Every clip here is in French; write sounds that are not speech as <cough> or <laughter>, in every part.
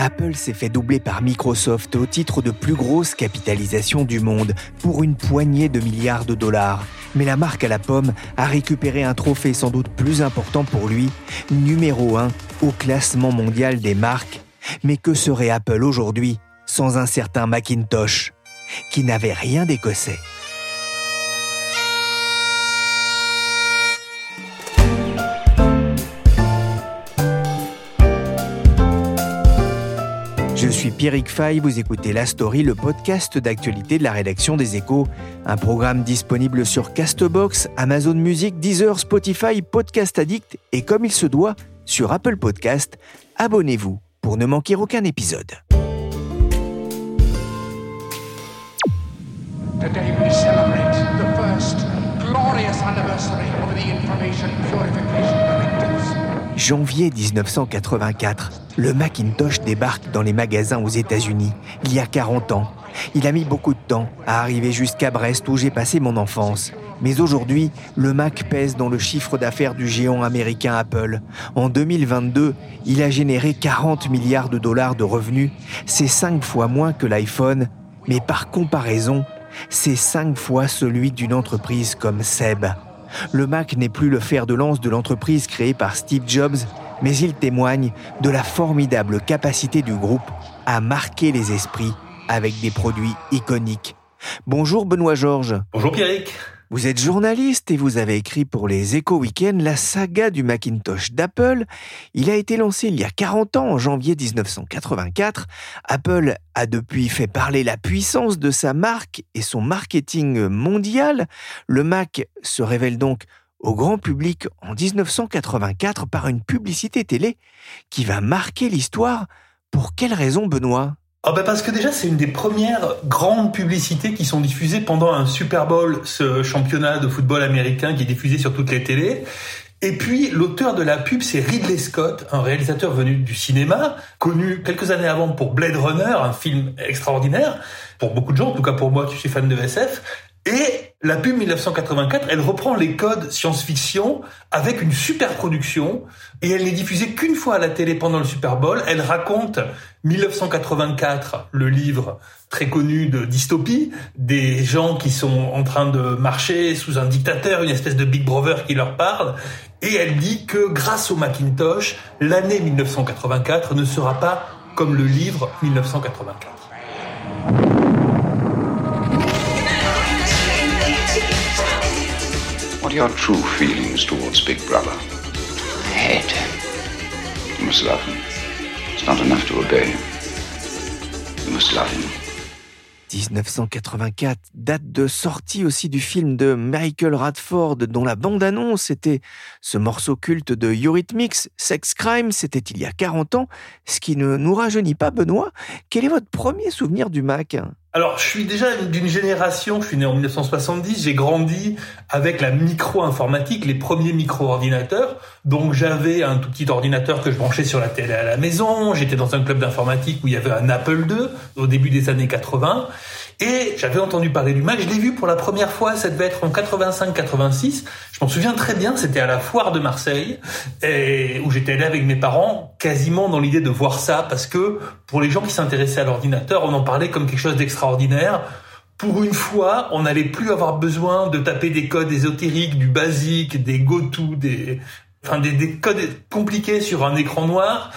Apple s'est fait doubler par Microsoft au titre de plus grosse capitalisation du monde pour une poignée de milliards de dollars. Mais la marque à la pomme a récupéré un trophée sans doute plus important pour lui, numéro 1 au classement mondial des marques. Mais que serait Apple aujourd'hui sans un certain Macintosh, qui n'avait rien d'écossais? Je suis Pierrick Fay, vous écoutez La Story, le podcast d'actualité de la rédaction des Échos, un programme disponible sur Castbox, Amazon Music, Deezer, Spotify, Podcast Addict et comme il se doit, sur Apple Podcast. Abonnez-vous pour ne manquer aucun épisode. Janvier 1984, le Macintosh débarque dans les magasins aux États-Unis, il y a 40 ans. Il a mis beaucoup de temps à arriver jusqu'à Brest où j'ai passé mon enfance. Mais aujourd'hui, le Mac pèse dans le chiffre d'affaires du géant américain Apple. En 2022, il a généré 40 milliards de dollars de revenus. C'est 5 fois moins que l'iPhone, mais par comparaison, c'est 5 fois celui d'une entreprise comme Seb. Le Mac n'est plus le fer de lance de l'entreprise créée par Steve Jobs, mais il témoigne de la formidable capacité du groupe à marquer les esprits avec des produits iconiques. Bonjour Benoît Georges. Bonjour Pierrick. Vous êtes journaliste et vous avez écrit pour les Echo Weekend la saga du Macintosh d'Apple. Il a été lancé il y a 40 ans, en janvier 1984. Apple a depuis fait parler la puissance de sa marque et son marketing mondial. Le Mac se révèle donc au grand public en 1984 par une publicité télé qui va marquer l'histoire. Pour quelle raison, Benoît? Ah ben parce que déjà c'est une des premières grandes publicités qui sont diffusées pendant un Super Bowl, ce championnat de football américain qui est diffusé sur toutes les télés. Et puis l'auteur de la pub c'est Ridley Scott, un réalisateur venu du cinéma, connu quelques années avant pour Blade Runner, un film extraordinaire pour beaucoup de gens, en tout cas pour moi qui suis fan de SF. Et la pub 1984, elle reprend les codes science-fiction avec une super production et elle n'est diffusée qu'une fois à la télé pendant le Super Bowl. Elle raconte 1984, le livre très connu de dystopie, des gens qui sont en train de marcher sous un dictateur, une espèce de Big Brother qui leur parle. Et elle dit que grâce au Macintosh, l'année 1984 ne sera pas comme le livre 1984. What are your true feelings towards Big Brother? I hate him. You must love him. It's not enough to obey him. You must love him. 1984, date de sortie aussi du film de Michael Radford dont la bande-annonce était ce morceau culte de Eurythmics, Sex Crime, c'était il y a 40 ans, ce qui ne nous rajeunit pas Benoît. Quel est votre premier souvenir du Mac? Alors, je suis déjà d'une génération, je suis né en 1970, j'ai grandi avec la micro-informatique, les premiers micro-ordinateurs. Donc, j'avais un tout petit ordinateur que je branchais sur la télé à la maison. J'étais dans un club d'informatique où il y avait un Apple II au début des années 80. Et j'avais entendu parler du Mac, je l'ai vu pour la première fois, ça devait être en 85-86. Je m'en souviens très bien, c'était à la foire de Marseille, et où j'étais allé avec mes parents, quasiment dans l'idée de voir ça, parce que pour les gens qui s'intéressaient à l'ordinateur, on en parlait comme quelque chose d'extraordinaire. Pour une fois, on n'allait plus avoir besoin de taper des codes ésotériques, du basique, des go-to, des, enfin des codes compliqués sur un écran noir.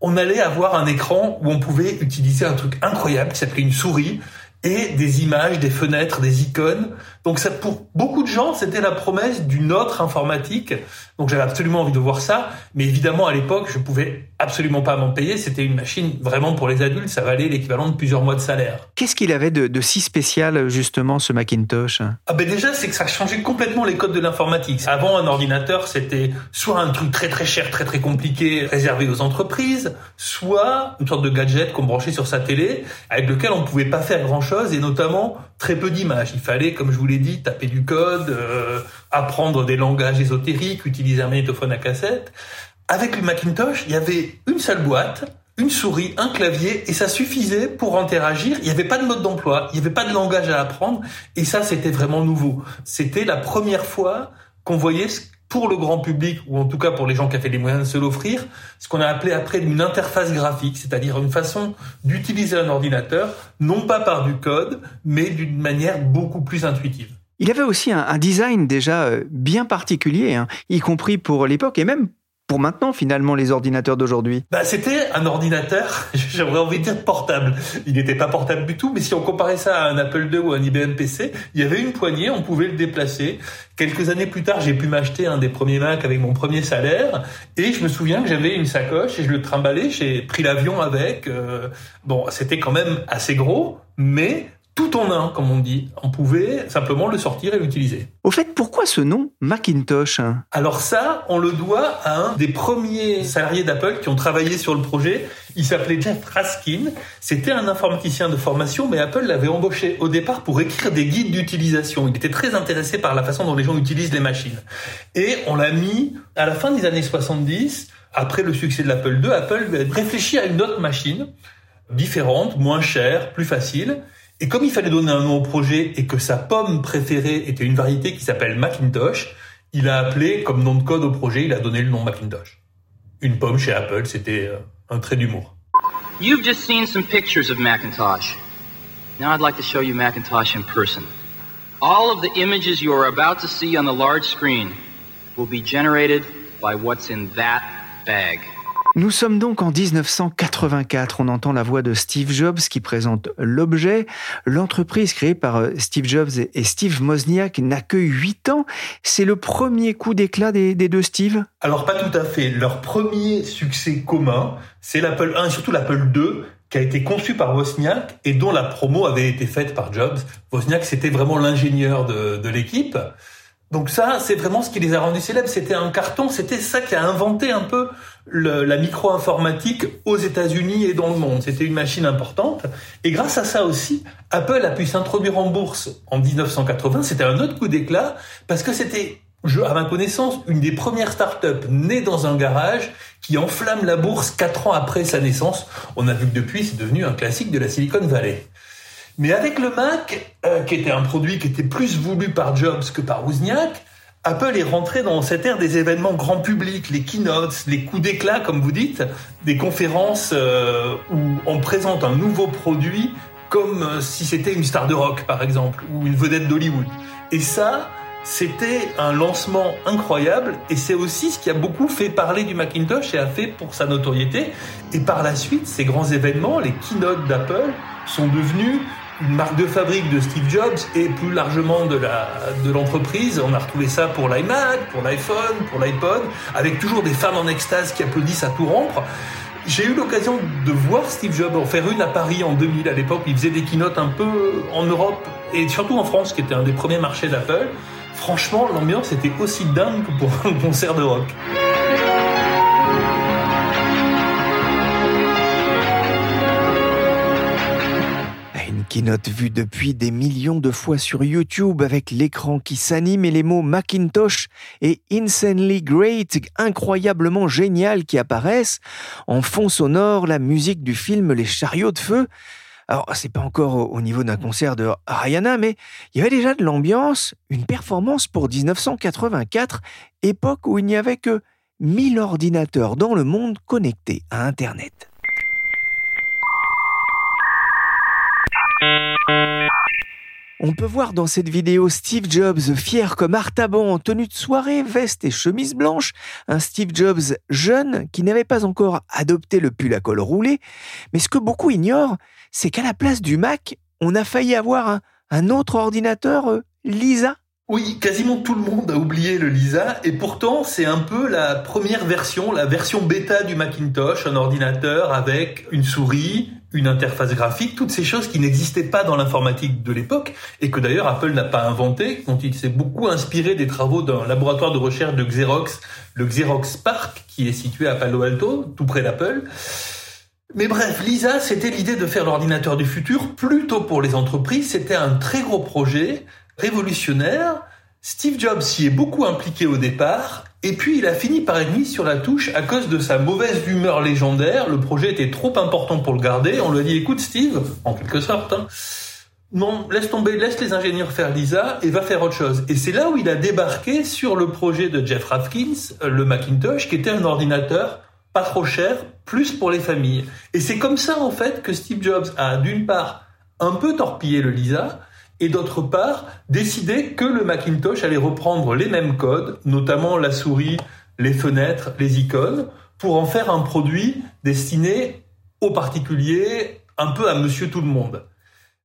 On allait avoir un écran où on pouvait utiliser un truc incroyable qui s'appelait une souris et des images, des fenêtres, des icônes, Donc ça, pour beaucoup de gens, c'était la promesse d'une autre informatique. Donc j'avais absolument envie de voir ça, mais évidemment à l'époque, je pouvais absolument pas m'en payer. C'était une machine vraiment pour les adultes, ça valait l'équivalent de plusieurs mois de salaire. Qu'est-ce qu'il avait de, si spécial justement ce Macintosh? Ah ben déjà, c'est que ça changeait complètement les codes de l'informatique. Avant, un ordinateur, c'était soit un truc très très cher, très très compliqué, réservé aux entreprises, soit une sorte de gadget qu'on branchait sur sa télé, avec lequel on pouvait pas faire grand chose et notamment très peu d'images. Il fallait, comme je vous l'ai dit, taper du code, euh, apprendre des langages ésotériques, utiliser un magnétophone à cassette. Avec le Macintosh, il y avait une seule boîte, une souris, un clavier, et ça suffisait pour interagir. Il n'y avait pas de mode d'emploi, il n'y avait pas de langage à apprendre, et ça, c'était vraiment nouveau. C'était la première fois qu'on voyait pour le grand public, ou en tout cas pour les gens qui avaient les moyens de se l'offrir, ce qu'on a appelé après une interface graphique, c'est-à-dire une façon d'utiliser un ordinateur, non pas par du code, mais d'une manière beaucoup plus intuitive. Il avait aussi un, design déjà euh, bien particulier, hein, y compris pour l'époque et même pour maintenant finalement les ordinateurs d'aujourd'hui? Bah, C'était un ordinateur, <laughs> j'aurais envie de dire portable. Il n'était pas portable du tout, mais si on comparait ça à un Apple II ou un IBM PC, il y avait une poignée, on pouvait le déplacer. Quelques années plus tard, j'ai pu m'acheter un des premiers Mac avec mon premier salaire, et je me souviens que j'avais une sacoche et je le trimballais, j'ai pris l'avion avec. Euh, bon, c'était quand même assez gros, mais tout en un, comme on dit. On pouvait simplement le sortir et l'utiliser. Au fait, pourquoi ce nom Macintosh hein? Alors ça, on le doit à un des premiers salariés d'Apple qui ont travaillé sur le projet. Il s'appelait Jeff Raskin. C'était un informaticien de formation, mais Apple l'avait embauché au départ pour écrire des guides d'utilisation. Il était très intéressé par la façon dont les gens utilisent les machines. Et on l'a mis à la fin des années 70, après le succès de l'Apple II, Apple réfléchit à une autre machine différente, moins chère, plus facile. Et comme il fallait donner un nom au projet et que sa pomme préférée était une variété qui s'appelle Macintosh, il a appelé comme nom de code au projet, il a donné le nom Macintosh. Une pomme chez Apple, c'était euh, un trait d'humour. You've just seen some pictures of Macintosh. Now I'd like to show you Macintosh in person. All of the images you are about to see on the large screen will be generated by what's in that bag. Nous sommes donc en 1984. On entend la voix de Steve Jobs qui présente l'objet. L'entreprise créée par euh, Steve Jobs et Steve Wozniak n'a que 8 ans. C'est le premier coup d'éclat des, deux Steve? Alors pas tout à fait. Leur premier succès commun, c'est l'Apple 1 et surtout l'Apple 2 qui a été conçu par Wozniak et dont la promo avait été faite par Jobs. Wozniak, c'était vraiment l'ingénieur de, de l'équipe. Donc ça, c'est vraiment ce qui les a rendus célèbres. C'était un carton, c'était ça qui a inventé un peu la micro-informatique aux États-Unis et dans le monde. C'était une machine importante. Et grâce à ça aussi, Apple a pu s'introduire en bourse en 1980. C'était un autre coup d'éclat parce que c'était, à ma connaissance, une des premières startups nées dans un garage qui enflamme la bourse quatre ans après sa naissance. On a vu que depuis, c'est devenu un classique de la Silicon Valley. Mais avec le Mac, euh, qui était un produit qui était plus voulu par Jobs que par Wozniak, Apple est rentré dans cette ère des événements grand public, les keynotes, les coups d'éclat, comme vous dites, des conférences euh, où on présente un nouveau produit comme euh, si c'était une star de rock, par exemple, ou une vedette d'Hollywood. Et ça, c'était un lancement incroyable et c'est aussi ce qui a beaucoup fait parler du Macintosh et a fait pour sa notoriété. Et par la suite, ces grands événements, les keynotes d'Apple, sont devenus une marque de fabrique de Steve Jobs et plus largement de la de l'entreprise. On a retrouvé ça pour l'iMac, pour l'iPhone, pour l'iPod, avec toujours des femmes en extase qui applaudissent à tout rompre. J'ai eu l'occasion de voir Steve Jobs en faire une à Paris en 2000 à l'époque. Il faisait des keynotes un peu en Europe et surtout en France, qui était un des premiers marchés d'Apple. Franchement, l'ambiance était aussi dingue que pour un concert de rock. Keynote vue depuis des millions de fois sur YouTube avec l'écran qui s'anime et les mots Macintosh et Insanely Great, incroyablement génial qui apparaissent. En fond sonore, la musique du film Les chariots de feu. Alors, c'est pas encore au niveau d'un concert de Rihanna, mais il y avait déjà de l'ambiance, une performance pour 1984, époque où il n'y avait que 1000 ordinateurs dans le monde connectés à Internet. On peut voir dans cette vidéo Steve Jobs fier comme Artaban en tenue de soirée, veste et chemise blanche, un Steve Jobs jeune qui n'avait pas encore adopté le pull à col roulé, mais ce que beaucoup ignorent, c'est qu'à la place du Mac, on a failli avoir un, autre ordinateur euh, Lisa. Oui, quasiment tout le monde a oublié le Lisa et pourtant c'est un peu la première version, la version bêta du Macintosh, un ordinateur avec une souris, une interface graphique, toutes ces choses qui n'existaient pas dans l'informatique de l'époque et que d'ailleurs Apple n'a pas inventé, dont il s'est beaucoup inspiré des travaux d'un laboratoire de recherche de Xerox, le Xerox Park, qui est situé à Palo Alto, tout près d'Apple. Mais bref, Lisa, c'était l'idée de faire l'ordinateur du futur plutôt pour les entreprises. C'était un très gros projet révolutionnaire. Steve Jobs s'y est beaucoup impliqué au départ, et puis il a fini par être mis sur la touche à cause de sa mauvaise humeur légendaire. Le projet était trop important pour le garder. On lui a dit, écoute Steve, en quelque sorte, hein, non, laisse tomber, laisse les ingénieurs faire Lisa et va faire autre chose. Et c'est là où il a débarqué sur le projet de Jeff Rathkins, le Macintosh, qui était un ordinateur pas trop cher, plus pour les familles. Et c'est comme ça en fait que Steve Jobs a d'une part un peu torpillé le Lisa, et d'autre part décider que le Macintosh allait reprendre les mêmes codes, notamment la souris, les fenêtres, les icônes, pour en faire un produit destiné aux particuliers, un peu à monsieur tout le monde.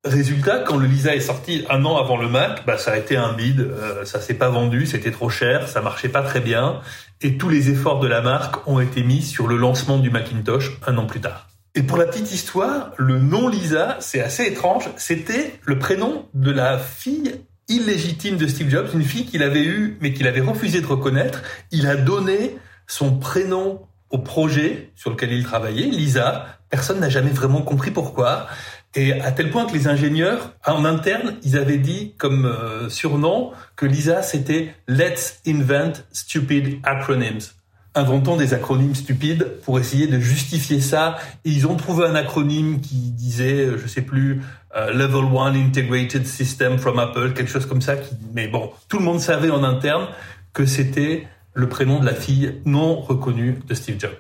Résultat, quand le Lisa est sorti un an avant le Mac, bah ça a été un bide, euh, ça s'est pas vendu, c'était trop cher, ça marchait pas très bien, et tous les efforts de la marque ont été mis sur le lancement du Macintosh un an plus tard. Et pour la petite histoire, le nom Lisa, c'est assez étrange. C'était le prénom de la fille illégitime de Steve Jobs, une fille qu'il avait eue mais qu'il avait refusé de reconnaître. Il a donné son prénom au projet sur lequel il travaillait, Lisa. Personne n'a jamais vraiment compris pourquoi. Et à tel point que les ingénieurs, en interne, ils avaient dit comme euh, surnom que Lisa, c'était Let's invent stupid acronyms inventons des acronymes stupides pour essayer de justifier ça. Ils ont trouvé un acronyme qui disait, je sais plus, euh, Level 1 Integrated System from Apple, quelque chose comme ça. Mais bon, tout le monde savait en interne que c'était le prénom de la fille non reconnue de Steve Jobs.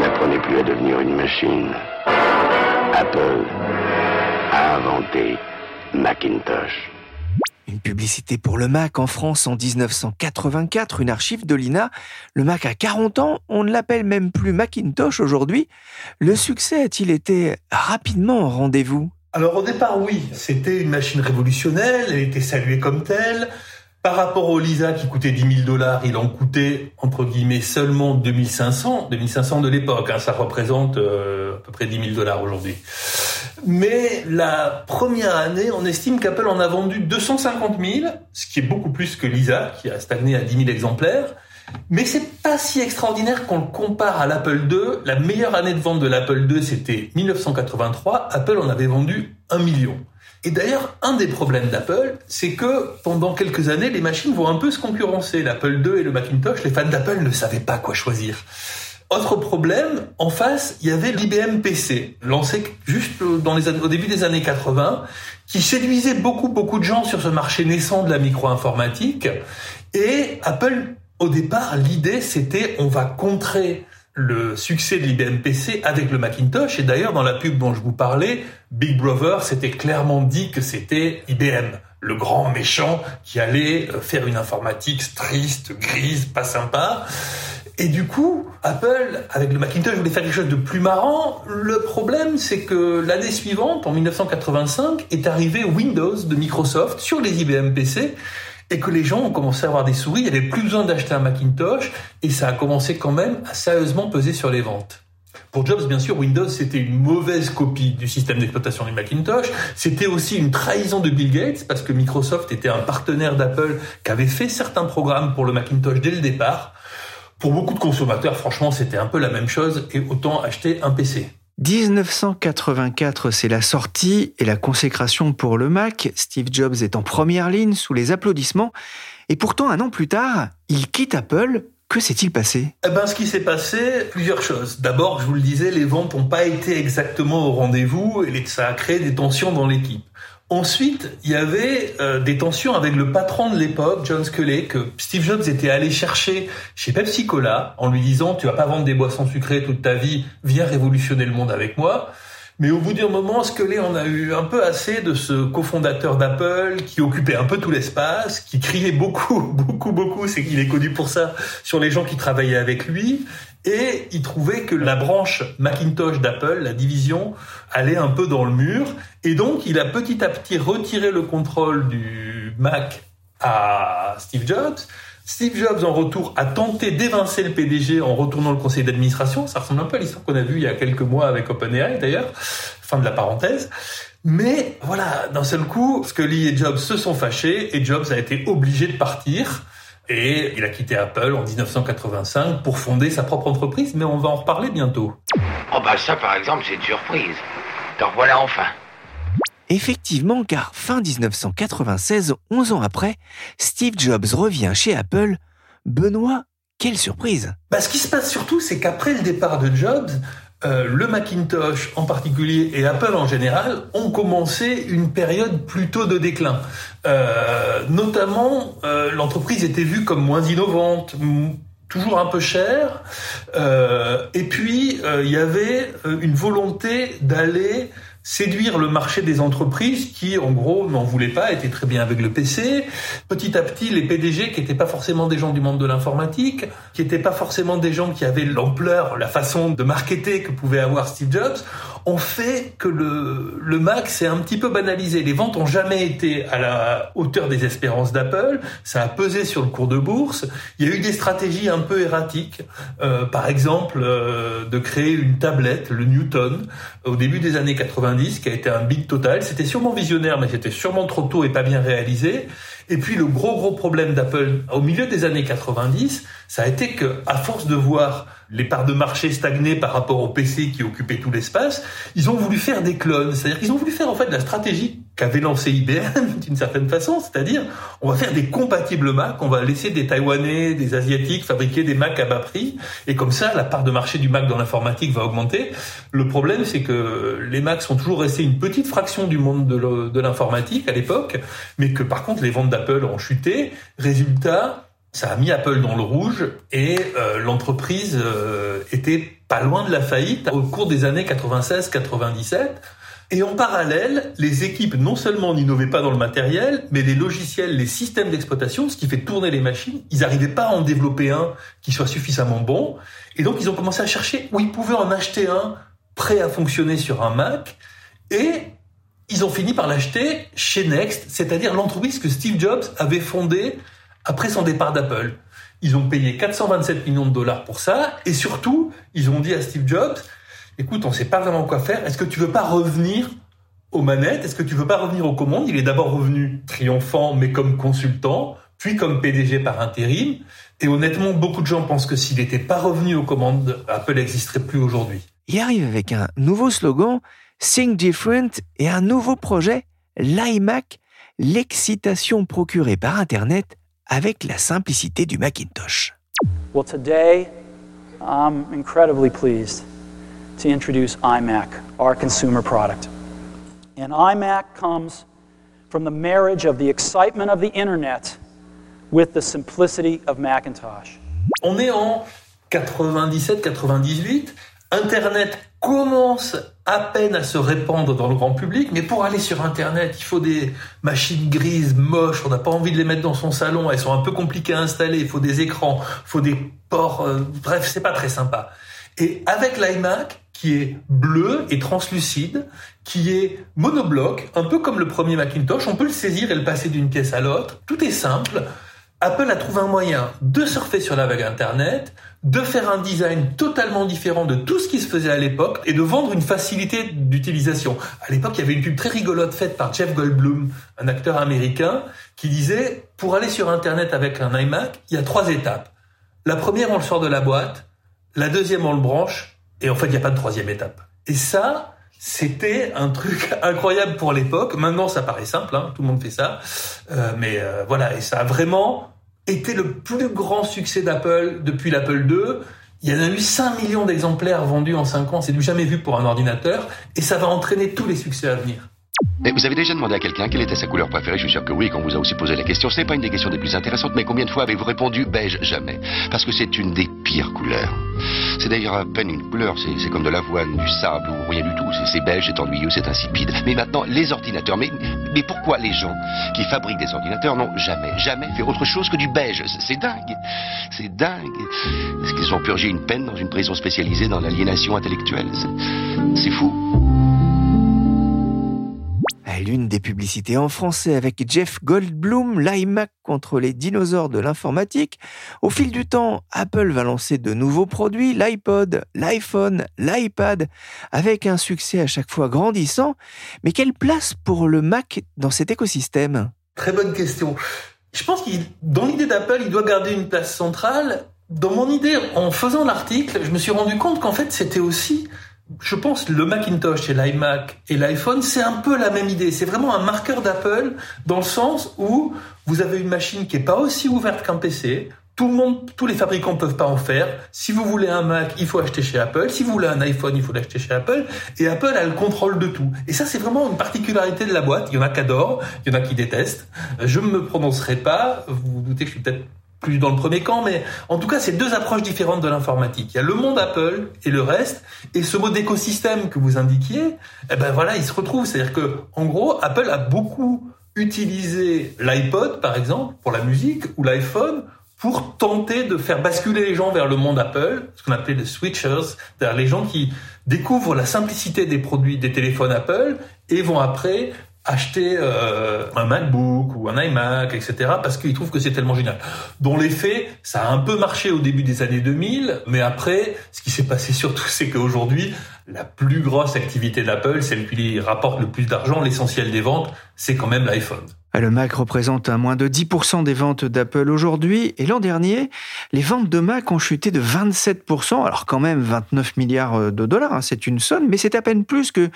N'apprenez plus à devenir une machine. Apple a inventé Macintosh. Une publicité pour le Mac en France en 1984, une archive de l'INA. Le Mac a 40 ans, on ne l'appelle même plus Macintosh aujourd'hui. Le succès a-t-il été rapidement au rendez-vous? Alors au départ oui, c'était une machine révolutionnaire, elle était saluée comme telle. Par rapport au Lisa qui coûtait 10 000 dollars, il en coûtait entre guillemets seulement 2500, 2500 de l'époque. Hein, ça représente euh, à peu près 10 000 dollars aujourd'hui. Mais la première année, on estime qu'Apple en a vendu 250 000, ce qui est beaucoup plus que Lisa, qui a stagné à 10 000 exemplaires. Mais c'est pas si extraordinaire qu'on le compare à l'Apple II. La meilleure année de vente de l'Apple II, c'était 1983. Apple en avait vendu un million. Et d'ailleurs, un des problèmes d'Apple, c'est que pendant quelques années, les machines vont un peu se concurrencer. L'Apple II et le Macintosh, les fans d'Apple ne savaient pas quoi choisir. Autre problème, en face, il y avait l'IBM PC, lancé juste au début des années 80, qui séduisait beaucoup, beaucoup de gens sur ce marché naissant de la micro-informatique. Et Apple, au départ, l'idée, c'était on va contrer le succès de l'IBM PC avec le Macintosh. Et d'ailleurs, dans la pub dont je vous parlais, Big Brother s'était clairement dit que c'était IBM, le grand méchant qui allait faire une informatique triste, grise, pas sympa. Et du coup, Apple, avec le Macintosh, voulait faire quelque chose de plus marrant. Le problème, c'est que l'année suivante, en 1985, est arrivé Windows de Microsoft sur les IBM PC et que les gens ont commencé à avoir des souris. Il n'y avait plus besoin d'acheter un Macintosh et ça a commencé quand même à sérieusement peser sur les ventes. Pour Jobs, bien sûr, Windows, c'était une mauvaise copie du système d'exploitation du Macintosh. C'était aussi une trahison de Bill Gates parce que Microsoft était un partenaire d'Apple qui avait fait certains programmes pour le Macintosh dès le départ. Pour beaucoup de consommateurs, franchement, c'était un peu la même chose et autant acheter un PC. 1984, c'est la sortie et la consécration pour le Mac. Steve Jobs est en première ligne sous les applaudissements. Et pourtant, un an plus tard, il quitte Apple. Que s'est-il passé? Eh ben, ce qui s'est passé, plusieurs choses. D'abord, je vous le disais, les ventes n'ont pas été exactement au rendez-vous et ça a créé des tensions dans l'équipe. Ensuite, il y avait euh, des tensions avec le patron de l'époque, John Sculley, que Steve Jobs était allé chercher chez Pepsi Cola en lui disant "Tu vas pas vendre des boissons sucrées toute ta vie, viens révolutionner le monde avec moi." Mais au bout d'un moment, Scully en a eu un peu assez de ce cofondateur d'Apple qui occupait un peu tout l'espace, qui criait beaucoup, <laughs> beaucoup, beaucoup, c'est qu'il est connu pour ça, sur les gens qui travaillaient avec lui. Et il trouvait que la branche Macintosh d'Apple, la division, allait un peu dans le mur. Et donc, il a petit à petit retiré le contrôle du Mac à Steve Jobs. Steve Jobs, en retour, a tenté d'évincer le PDG en retournant le conseil d'administration. Ça ressemble un peu à l'histoire qu'on a vue il y a quelques mois avec OpenAI, d'ailleurs. Fin de la parenthèse. Mais voilà, d'un seul coup, Scully et Jobs se sont fâchés et Jobs a été obligé de partir. Et il a quitté Apple en 1985 pour fonder sa propre entreprise, mais on va en reparler bientôt. Oh bah ça par exemple c'est une surprise. Donc voilà enfin. Effectivement, car fin 1996, 11 ans après, Steve Jobs revient chez Apple. Benoît, quelle surprise bah, Ce qui se passe surtout, c'est qu'après le départ de Jobs, euh, le Macintosh en particulier et Apple en général ont commencé une période plutôt de déclin. Euh, notamment, euh, l'entreprise était vue comme moins innovante, toujours un peu chère, et puis il y avait une volonté d'aller séduire le marché des entreprises qui, en gros, n'en voulaient pas, étaient très bien avec le PC. Petit à petit, les PDG, qui n'étaient pas forcément des gens du monde de l'informatique, qui n'étaient pas forcément des gens qui avaient l'ampleur, la façon de marketer que pouvait avoir Steve Jobs, ont fait que le, le Mac s'est un petit peu banalisé. Les ventes ont jamais été à la hauteur des espérances d'Apple. Ça a pesé sur le cours de bourse. Il y a eu des stratégies un peu erratiques. Euh, par exemple, euh, de créer une tablette, le Newton, au début des années 90 qui a été un big total. C'était sûrement visionnaire, mais c'était sûrement trop tôt et pas bien réalisé. Et puis le gros gros problème d'Apple au milieu des années 90, ça a été que à force de voir les parts de marché stagner par rapport au PC qui occupait tout l'espace, ils ont voulu faire des clones. C'est-à-dire qu'ils ont voulu faire en fait la stratégie qu'avait lancé IBM <laughs> d'une certaine façon, c'est-à-dire on va faire des compatibles Mac, on va laisser des Taïwanais, des Asiatiques fabriquer des Mac à bas prix, et comme ça la part de marché du Mac dans l'informatique va augmenter. Le problème c'est que les Macs sont toujours restés une petite fraction du monde de l'informatique à l'époque, mais que par contre les ventes d'Apple ont chuté. Résultat, ça a mis Apple dans le rouge et euh, l'entreprise euh, était pas loin de la faillite au cours des années 96-97. Et en parallèle, les équipes non seulement n'innovaient pas dans le matériel, mais les logiciels, les systèmes d'exploitation, ce qui fait tourner les machines, ils n'arrivaient pas à en développer un qui soit suffisamment bon. Et donc ils ont commencé à chercher où ils pouvaient en acheter un prêt à fonctionner sur un Mac. Et ils ont fini par l'acheter chez Next, c'est-à-dire l'entreprise que Steve Jobs avait fondée après son départ d'Apple. Ils ont payé 427 millions de dollars pour ça, et surtout, ils ont dit à Steve Jobs, écoute, on ne sait pas vraiment quoi faire, est-ce que tu veux pas revenir aux manettes, est-ce que tu veux pas revenir aux commandes? Il est d'abord revenu triomphant, mais comme consultant, puis comme PDG par intérim, et honnêtement, beaucoup de gens pensent que s'il n'était pas revenu aux commandes, Apple n'existerait plus aujourd'hui. Il arrive avec un nouveau slogan, Think Different, et un nouveau projet, l'iMac, l'excitation procurée par Internet avec la simplicité du Macintosh. Well, today, I'm incredibly pleased to introduce iMac, our consumer product. And iMac comes from the marriage of the excitement of the internet with the simplicity of Macintosh. On est en 97-98. Internet commence à peine à se répandre dans le grand public, mais pour aller sur Internet, il faut des machines grises, moches, on n'a pas envie de les mettre dans son salon, elles sont un peu compliquées à installer, il faut des écrans, il faut des ports, euh, bref, c'est pas très sympa. Et avec l'iMac, qui est bleu et translucide, qui est monobloc, un peu comme le premier Macintosh, on peut le saisir et le passer d'une pièce à l'autre, tout est simple. Apple a trouvé un moyen de surfer sur la vague Internet, de faire un design totalement différent de tout ce qui se faisait à l'époque et de vendre une facilité d'utilisation. À l'époque, il y avait une pub très rigolote faite par Jeff Goldblum, un acteur américain, qui disait, pour aller sur Internet avec un iMac, il y a trois étapes. La première, on le sort de la boîte. La deuxième, on le branche. Et en fait, il n'y a pas de troisième étape. Et ça, c'était un truc <laughs> incroyable pour l'époque. Maintenant, ça paraît simple, hein, tout le monde fait ça. Euh, mais euh, voilà, et ça a vraiment était le plus grand succès d'Apple depuis l'Apple II. Il y en a eu 5 millions d'exemplaires vendus en 5 ans, c'est du jamais vu pour un ordinateur, et ça va entraîner tous les succès à venir. Mais vous avez déjà demandé à quelqu'un quelle était sa couleur préférée Je suis sûr que oui, quand vous a aussi posé la question. Ce n'est pas une des questions les plus intéressantes, mais combien de fois avez-vous répondu beige Jamais. Parce que c'est une des pires pire couleur. C'est d'ailleurs à peine une couleur, c'est comme de l'avoine, du sable ou rien du tout. C'est beige, c'est ennuyeux, c'est insipide. Mais maintenant, les ordinateurs, mais, mais pourquoi les gens qui fabriquent des ordinateurs n'ont jamais, jamais fait autre chose que du beige? C'est dingue, c'est dingue. Est-ce qu'ils ont purgé une peine dans une prison spécialisée dans l'aliénation intellectuelle? C'est fou l'une des publicités en français avec Jeff Goldblum, l'iMac contre les dinosaures de l'informatique. Au fil du temps, Apple va lancer de nouveaux produits, l'iPod, l'iPhone, l'iPad, avec un succès à chaque fois grandissant. Mais quelle place pour le Mac dans cet écosystème? Très bonne question. Je pense que dans l'idée d'Apple, il doit garder une place centrale. Dans mon idée, en faisant l'article, je me suis rendu compte qu'en fait, c'était aussi je pense le Macintosh et l'iMac et l'iPhone, c'est un peu la même idée. C'est vraiment un marqueur d'Apple dans le sens où vous avez une machine qui est pas aussi ouverte qu'un PC. Tout le monde, tous les fabricants peuvent pas en faire. Si vous voulez un Mac, il faut acheter chez Apple. Si vous voulez un iPhone, il faut l'acheter chez Apple. Et Apple a le contrôle de tout. Et ça, c'est vraiment une particularité de la boîte. Il y en a qui adorent, il y en a qui détestent. Je ne me prononcerai pas. Vous vous doutez que je suis peut-être plus dans le premier camp, mais en tout cas, c'est deux approches différentes de l'informatique. Il y a le monde Apple et le reste, et ce mot d'écosystème que vous indiquiez, eh ben voilà, il se retrouve. C'est-à-dire que, en gros, Apple a beaucoup utilisé l'iPod, par exemple, pour la musique, ou l'iPhone, pour tenter de faire basculer les gens vers le monde Apple, ce qu'on appelait les switchers, c'est-à-dire les gens qui découvrent la simplicité des produits des téléphones Apple et vont après acheter euh, un MacBook ou un iMac, etc., parce qu'ils trouvent que c'est tellement génial. Dans les faits, ça a un peu marché au début des années 2000, mais après, ce qui s'est passé surtout, c'est qu'aujourd'hui, la plus grosse activité d'Apple, celle qui rapporte le plus d'argent, l'essentiel des ventes, c'est quand même l'iPhone. Le Mac représente un moins de 10% des ventes d'Apple aujourd'hui et l'an dernier, les ventes de Mac ont chuté de 27%, alors quand même 29 milliards de dollars, hein, c'est une somme, mais c'est à peine plus que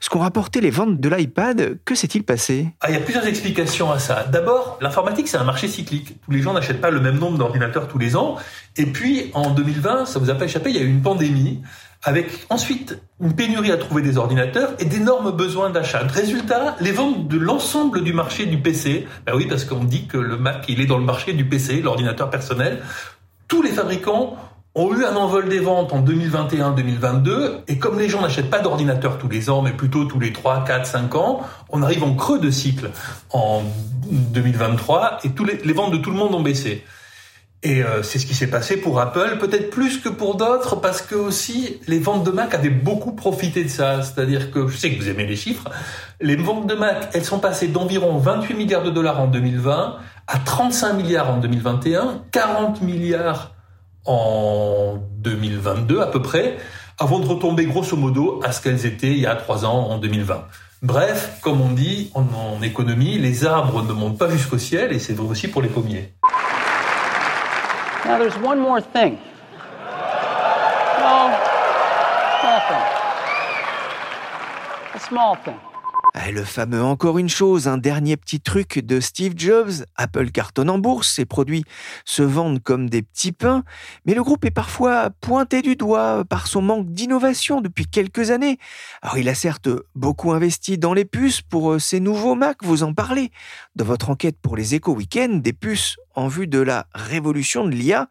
ce qu'ont rapporté les ventes de l'iPad. Que s'est-il passé? Ah, Il y a plusieurs explications à ça. D'abord, l'informatique, c'est un marché cyclique. Tous les gens n'achètent pas le même nombre d'ordinateurs tous les ans. Et puis, en 2020, ça vous a pas échappé, il y a eu une pandémie avec ensuite une pénurie à trouver des ordinateurs et d'énormes besoins d'achat. Résultat, les ventes de l'ensemble du marché du PC, ben oui, parce qu'on dit que le Mac, il est dans le marché du PC, l'ordinateur personnel, tous les fabricants ont eu un envol des ventes en 2021-2022, et comme les gens n'achètent pas d'ordinateur tous les ans, mais plutôt tous les 3, 4, 5 ans, on arrive en creux de cycle en 2023, et les ventes de tout le monde ont baissé. Et euh, c'est ce qui s'est passé pour Apple, peut-être plus que pour d'autres, parce que aussi les ventes de Mac avaient beaucoup profité de ça. C'est-à-dire que je sais que vous aimez les chiffres. Les ventes de Mac, elles sont passées d'environ 28 milliards de dollars en 2020 à 35 milliards en 2021, 40 milliards en 2022 à peu près, avant de retomber grosso modo à ce qu'elles étaient il y a trois ans en 2020. Bref, comme on dit en, en économie, les arbres ne montent pas jusqu'au ciel et c'est vrai aussi pour les pommiers. Now, there's one more thing. A small thing. Eh, le fameux encore une chose, un dernier petit truc de Steve Jobs. Apple cartonne en bourse, ses produits se vendent comme des petits pains, mais le groupe est parfois pointé du doigt par son manque d'innovation depuis quelques années. Alors il a certes beaucoup investi dans les puces pour euh, ses nouveaux Mac, vous en parlez. Dans votre enquête pour les éco week des puces en vue de la révolution de l'IA.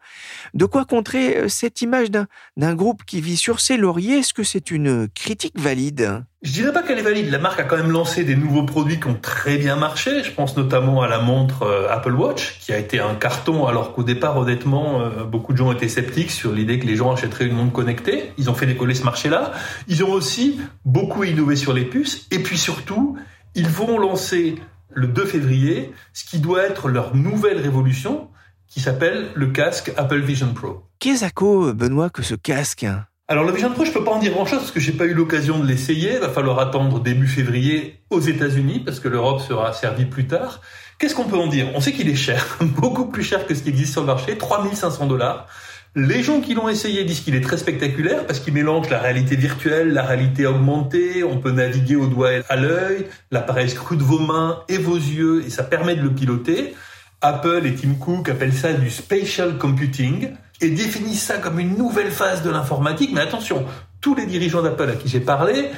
De quoi contrer euh, cette image d'un groupe qui vit sur ses lauriers? Est-ce que c'est une critique valide? Je dirais pas qu'elle est valide. La marque a quand même lancé des nouveaux produits qui ont très bien marché. Je pense notamment à la montre euh, Apple Watch, qui a été un carton, alors qu'au départ, honnêtement, euh, beaucoup de gens étaient sceptiques sur l'idée que les gens achèteraient une montre connectée. Ils ont fait décoller ce marché-là. Ils ont aussi beaucoup innové sur les puces. Et puis surtout, ils vont lancer le 2 février ce qui doit être leur nouvelle révolution, qui s'appelle le casque Apple Vision Pro. Qu'est-ce à Benoît, que ce casque alors le Vision Pro, je peux pas en dire grand-chose parce que j'ai pas eu l'occasion de l'essayer. Il va falloir attendre début février aux États-Unis parce que l'Europe sera servie plus tard. Qu'est-ce qu'on peut en dire? On sait qu'il est cher, <laughs> beaucoup plus cher que ce qui existe sur le marché, 3500 dollars. Les gens qui l'ont essayé disent qu'il est très spectaculaire parce qu'il mélange la réalité virtuelle, la réalité augmentée, on peut naviguer au doigt et à l'œil, l'appareil scrute vos mains et vos yeux et ça permet de le piloter. Apple et Tim Cook appellent ça du spatial computing et définissent ça comme une nouvelle phase de l'informatique. Mais attention, tous les dirigeants d'Apple à qui j'ai parlé,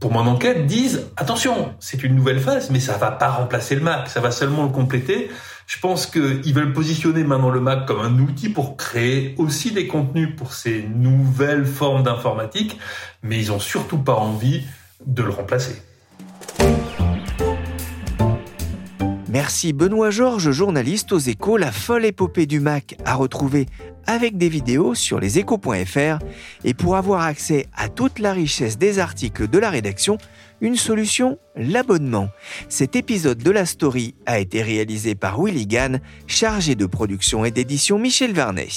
pour mon enquête, disent attention, c'est une nouvelle phase, mais ça va pas remplacer le Mac, ça va seulement le compléter. Je pense qu'ils veulent positionner maintenant le Mac comme un outil pour créer aussi des contenus pour ces nouvelles formes d'informatique, mais ils ont surtout pas envie de le remplacer. Merci Benoît Georges, journaliste aux échos. La folle épopée du Mac à retrouver avec des vidéos sur leséchos.fr. Et pour avoir accès à toute la richesse des articles de la rédaction, une solution, l'abonnement. Cet épisode de la story a été réalisé par Willy Gann, chargé de production et d'édition Michel Varnet.